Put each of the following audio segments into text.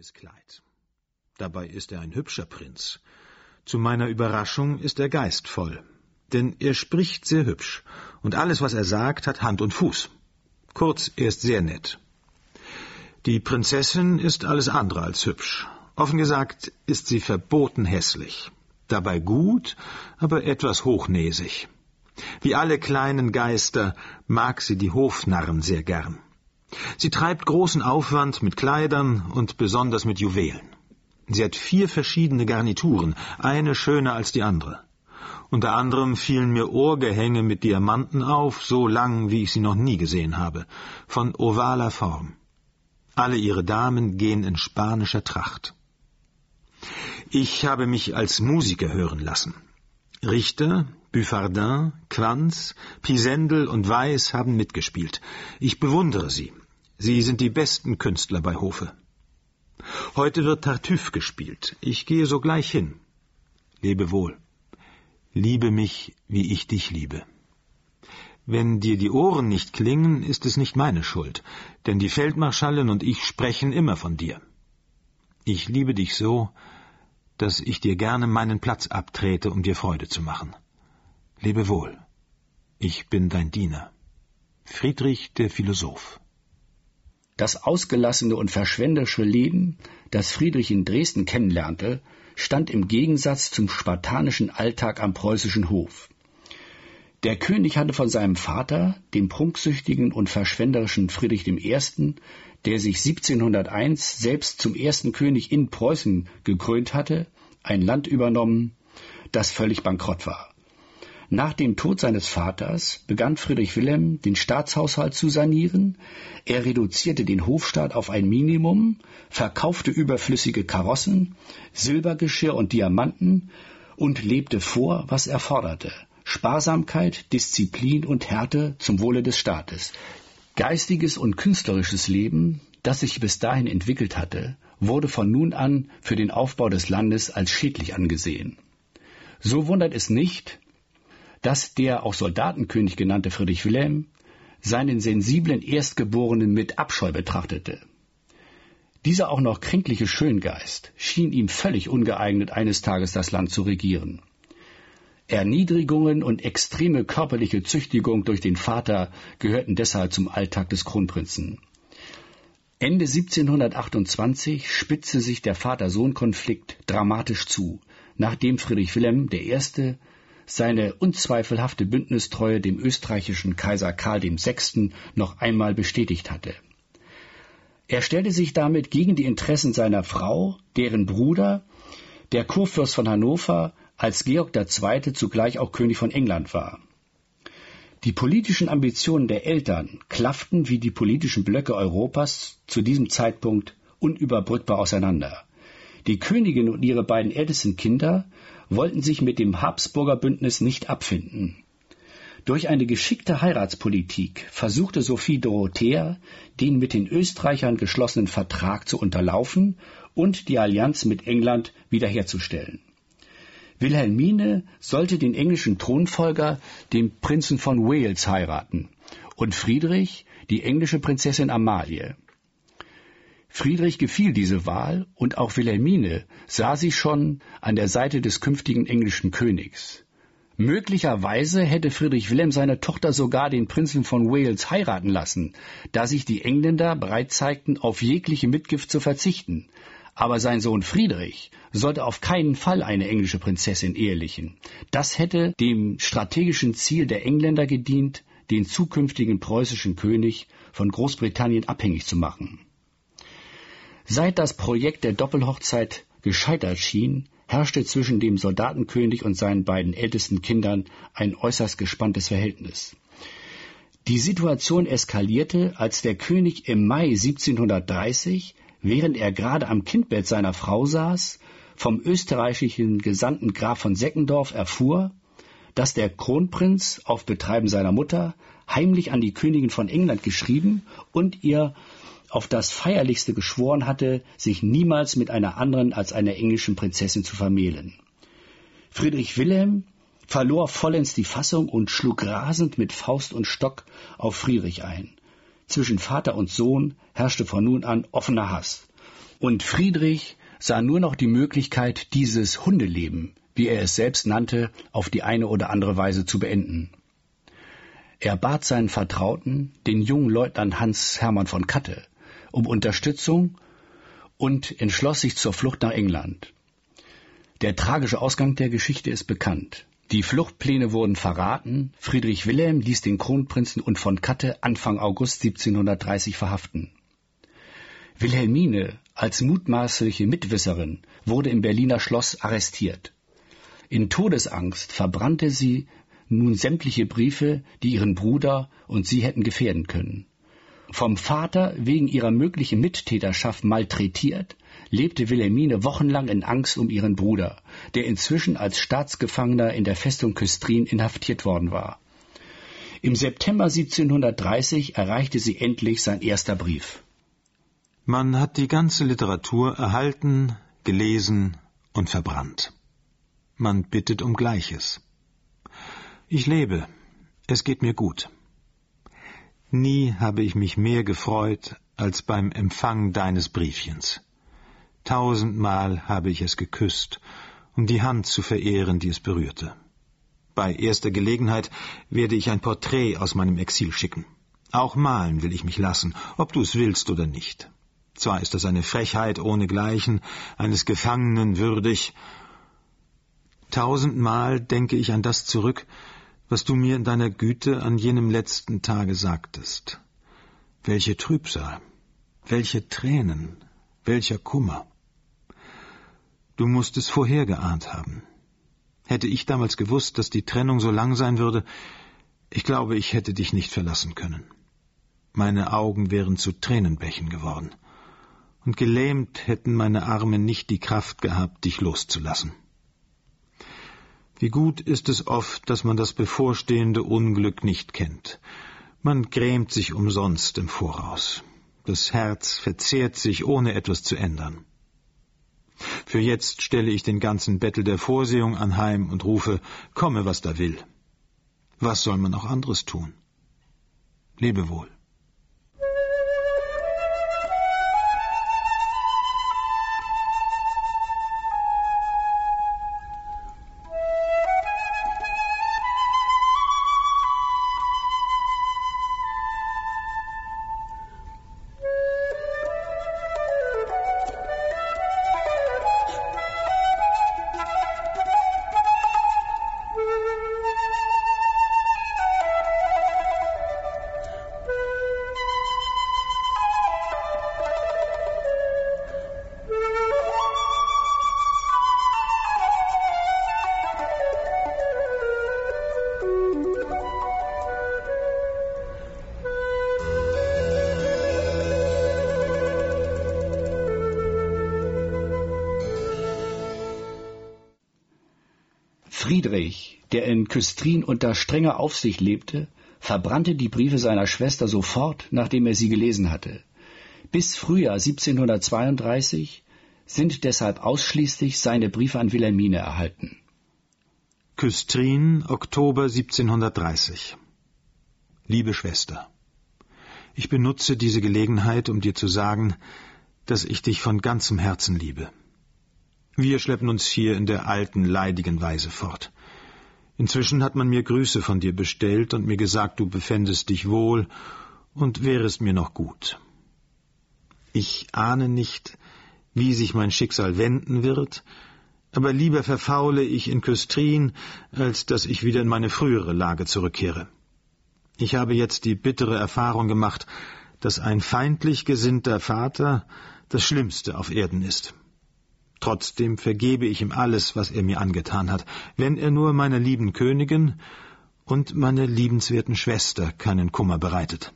neues Kleid. Dabei ist er ein hübscher Prinz. Zu meiner Überraschung ist er geistvoll, denn er spricht sehr hübsch, und alles, was er sagt, hat Hand und Fuß. Kurz, er ist sehr nett. Die Prinzessin ist alles andere als hübsch. Offen gesagt ist sie verboten hässlich. Dabei gut, aber etwas hochnäsig. Wie alle kleinen Geister mag sie die Hofnarren sehr gern. Sie treibt großen Aufwand mit Kleidern und besonders mit Juwelen. Sie hat vier verschiedene Garnituren, eine schöner als die andere. Unter anderem fielen mir Ohrgehänge mit Diamanten auf, so lang, wie ich sie noch nie gesehen habe, von ovaler Form. Alle ihre Damen gehen in spanischer Tracht. Ich habe mich als Musiker hören lassen. Richter, Buffardin, Quanz, Pisendel und Weiß haben mitgespielt. Ich bewundere sie. Sie sind die besten Künstler bei Hofe. Heute wird Tartüff gespielt. Ich gehe sogleich hin. Lebe wohl. Liebe mich, wie ich dich liebe. Wenn dir die Ohren nicht klingen, ist es nicht meine Schuld, denn die Feldmarschallin und ich sprechen immer von dir. Ich liebe dich so, dass ich dir gerne meinen Platz abtrete, um dir Freude zu machen. Lebe wohl. Ich bin dein Diener. Friedrich der Philosoph. Das ausgelassene und verschwenderische Leben, das Friedrich in Dresden kennenlernte, stand im Gegensatz zum spartanischen Alltag am preußischen Hof. Der König hatte von seinem Vater, dem prunksüchtigen und verschwenderischen Friedrich I., der sich 1701 selbst zum ersten König in Preußen gekrönt hatte, ein Land übernommen, das völlig bankrott war. Nach dem Tod seines Vaters begann Friedrich Wilhelm, den Staatshaushalt zu sanieren. Er reduzierte den Hofstaat auf ein Minimum, verkaufte überflüssige Karossen, Silbergeschirr und Diamanten und lebte vor, was er forderte. Sparsamkeit, Disziplin und Härte zum Wohle des Staates. Geistiges und künstlerisches Leben, das sich bis dahin entwickelt hatte, wurde von nun an für den Aufbau des Landes als schädlich angesehen. So wundert es nicht, dass der auch Soldatenkönig genannte Friedrich Wilhelm seinen sensiblen Erstgeborenen mit Abscheu betrachtete. Dieser auch noch kränkliche Schöngeist schien ihm völlig ungeeignet, eines Tages das Land zu regieren. Erniedrigungen und extreme körperliche Züchtigung durch den Vater gehörten deshalb zum Alltag des Kronprinzen. Ende 1728 spitzte sich der Vater-Sohn-Konflikt dramatisch zu, nachdem Friedrich Wilhelm I seine unzweifelhafte Bündnistreue dem österreichischen Kaiser Karl VI. noch einmal bestätigt hatte. Er stellte sich damit gegen die Interessen seiner Frau, deren Bruder, der Kurfürst von Hannover, als Georg II. zugleich auch König von England war. Die politischen Ambitionen der Eltern klafften wie die politischen Blöcke Europas zu diesem Zeitpunkt unüberbrückbar auseinander. Die Königin und ihre beiden ältesten Kinder wollten sich mit dem Habsburger Bündnis nicht abfinden. Durch eine geschickte Heiratspolitik versuchte Sophie Dorothea, den mit den Österreichern geschlossenen Vertrag zu unterlaufen und die Allianz mit England wiederherzustellen. Wilhelmine sollte den englischen Thronfolger, den Prinzen von Wales, heiraten und Friedrich die englische Prinzessin Amalie. Friedrich gefiel diese Wahl und auch Wilhelmine sah sich schon an der Seite des künftigen englischen Königs. Möglicherweise hätte Friedrich Wilhelm seine Tochter sogar den Prinzen von Wales heiraten lassen, da sich die Engländer bereit zeigten, auf jegliche Mitgift zu verzichten. Aber sein Sohn Friedrich sollte auf keinen Fall eine englische Prinzessin ehelichen. Das hätte dem strategischen Ziel der Engländer gedient, den zukünftigen preußischen König von Großbritannien abhängig zu machen. Seit das Projekt der Doppelhochzeit gescheitert schien, herrschte zwischen dem Soldatenkönig und seinen beiden ältesten Kindern ein äußerst gespanntes Verhältnis. Die Situation eskalierte, als der König im Mai 1730, während er gerade am Kindbett seiner Frau saß, vom österreichischen Gesandten Graf von Seckendorf erfuhr, dass der Kronprinz auf Betreiben seiner Mutter heimlich an die Königin von England geschrieben und ihr auf das Feierlichste geschworen hatte, sich niemals mit einer anderen als einer englischen Prinzessin zu vermählen. Friedrich Wilhelm verlor vollends die Fassung und schlug rasend mit Faust und Stock auf Friedrich ein. Zwischen Vater und Sohn herrschte von nun an offener Hass. Und Friedrich sah nur noch die Möglichkeit, dieses Hundeleben, wie er es selbst nannte, auf die eine oder andere Weise zu beenden. Er bat seinen Vertrauten, den jungen Leutnant Hans Hermann von Katte, um Unterstützung und entschloss sich zur Flucht nach England. Der tragische Ausgang der Geschichte ist bekannt. Die Fluchtpläne wurden verraten. Friedrich Wilhelm ließ den Kronprinzen und von Katte Anfang August 1730 verhaften. Wilhelmine als mutmaßliche Mitwisserin wurde im Berliner Schloss arrestiert. In Todesangst verbrannte sie nun sämtliche Briefe, die ihren Bruder und sie hätten gefährden können. Vom Vater wegen ihrer möglichen Mittäterschaft malträtiert, lebte Wilhelmine wochenlang in Angst um ihren Bruder, der inzwischen als Staatsgefangener in der Festung Küstrin inhaftiert worden war. Im September 1730 erreichte sie endlich sein erster Brief. Man hat die ganze Literatur erhalten, gelesen und verbrannt. Man bittet um Gleiches. Ich lebe, es geht mir gut. Nie habe ich mich mehr gefreut als beim Empfang deines Briefchens. Tausendmal habe ich es geküsst, um die Hand zu verehren, die es berührte. Bei erster Gelegenheit werde ich ein Porträt aus meinem Exil schicken. Auch malen will ich mich lassen, ob du es willst oder nicht. Zwar ist das eine Frechheit ohnegleichen, eines Gefangenen würdig. Tausendmal denke ich an das zurück, was du mir in deiner Güte an jenem letzten Tage sagtest. Welche Trübsal, welche Tränen, welcher Kummer. Du musst es vorhergeahnt haben. Hätte ich damals gewusst, dass die Trennung so lang sein würde, ich glaube, ich hätte dich nicht verlassen können. Meine Augen wären zu Tränenbächen geworden, und gelähmt hätten meine Arme nicht die Kraft gehabt, dich loszulassen. Wie gut ist es oft, dass man das bevorstehende Unglück nicht kennt. Man grämt sich umsonst im Voraus. Das Herz verzehrt sich, ohne etwas zu ändern. Für jetzt stelle ich den ganzen Bettel der Vorsehung anheim und rufe, komme, was da will. Was soll man auch anderes tun? Lebe wohl. Friedrich, der in Küstrin unter strenger Aufsicht lebte, verbrannte die Briefe seiner Schwester sofort, nachdem er sie gelesen hatte. Bis Frühjahr 1732 sind deshalb ausschließlich seine Briefe an Wilhelmine erhalten. Küstrin, Oktober 1730 Liebe Schwester, ich benutze diese Gelegenheit, um dir zu sagen, dass ich dich von ganzem Herzen liebe. Wir schleppen uns hier in der alten, leidigen Weise fort. Inzwischen hat man mir Grüße von dir bestellt und mir gesagt, du befändest dich wohl und wärest mir noch gut. Ich ahne nicht, wie sich mein Schicksal wenden wird, aber lieber verfaule ich in Küstrin, als dass ich wieder in meine frühere Lage zurückkehre. Ich habe jetzt die bittere Erfahrung gemacht, dass ein feindlich gesinnter Vater das Schlimmste auf Erden ist. Trotzdem vergebe ich ihm alles, was er mir angetan hat, wenn er nur meiner lieben Königin und meiner liebenswerten Schwester keinen Kummer bereitet.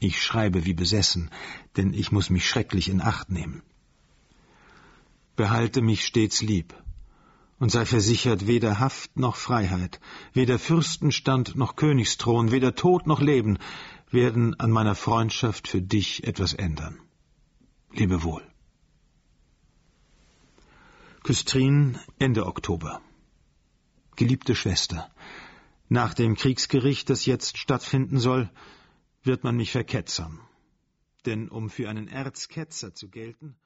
Ich schreibe wie besessen, denn ich muss mich schrecklich in Acht nehmen. Behalte mich stets lieb und sei versichert weder Haft noch Freiheit, weder Fürstenstand noch Königsthron, weder Tod noch Leben werden an meiner Freundschaft für dich etwas ändern. Lebe wohl. Küstrin, Ende Oktober. Geliebte Schwester, nach dem Kriegsgericht, das jetzt stattfinden soll, wird man mich verketzern. Denn um für einen Erzketzer zu gelten,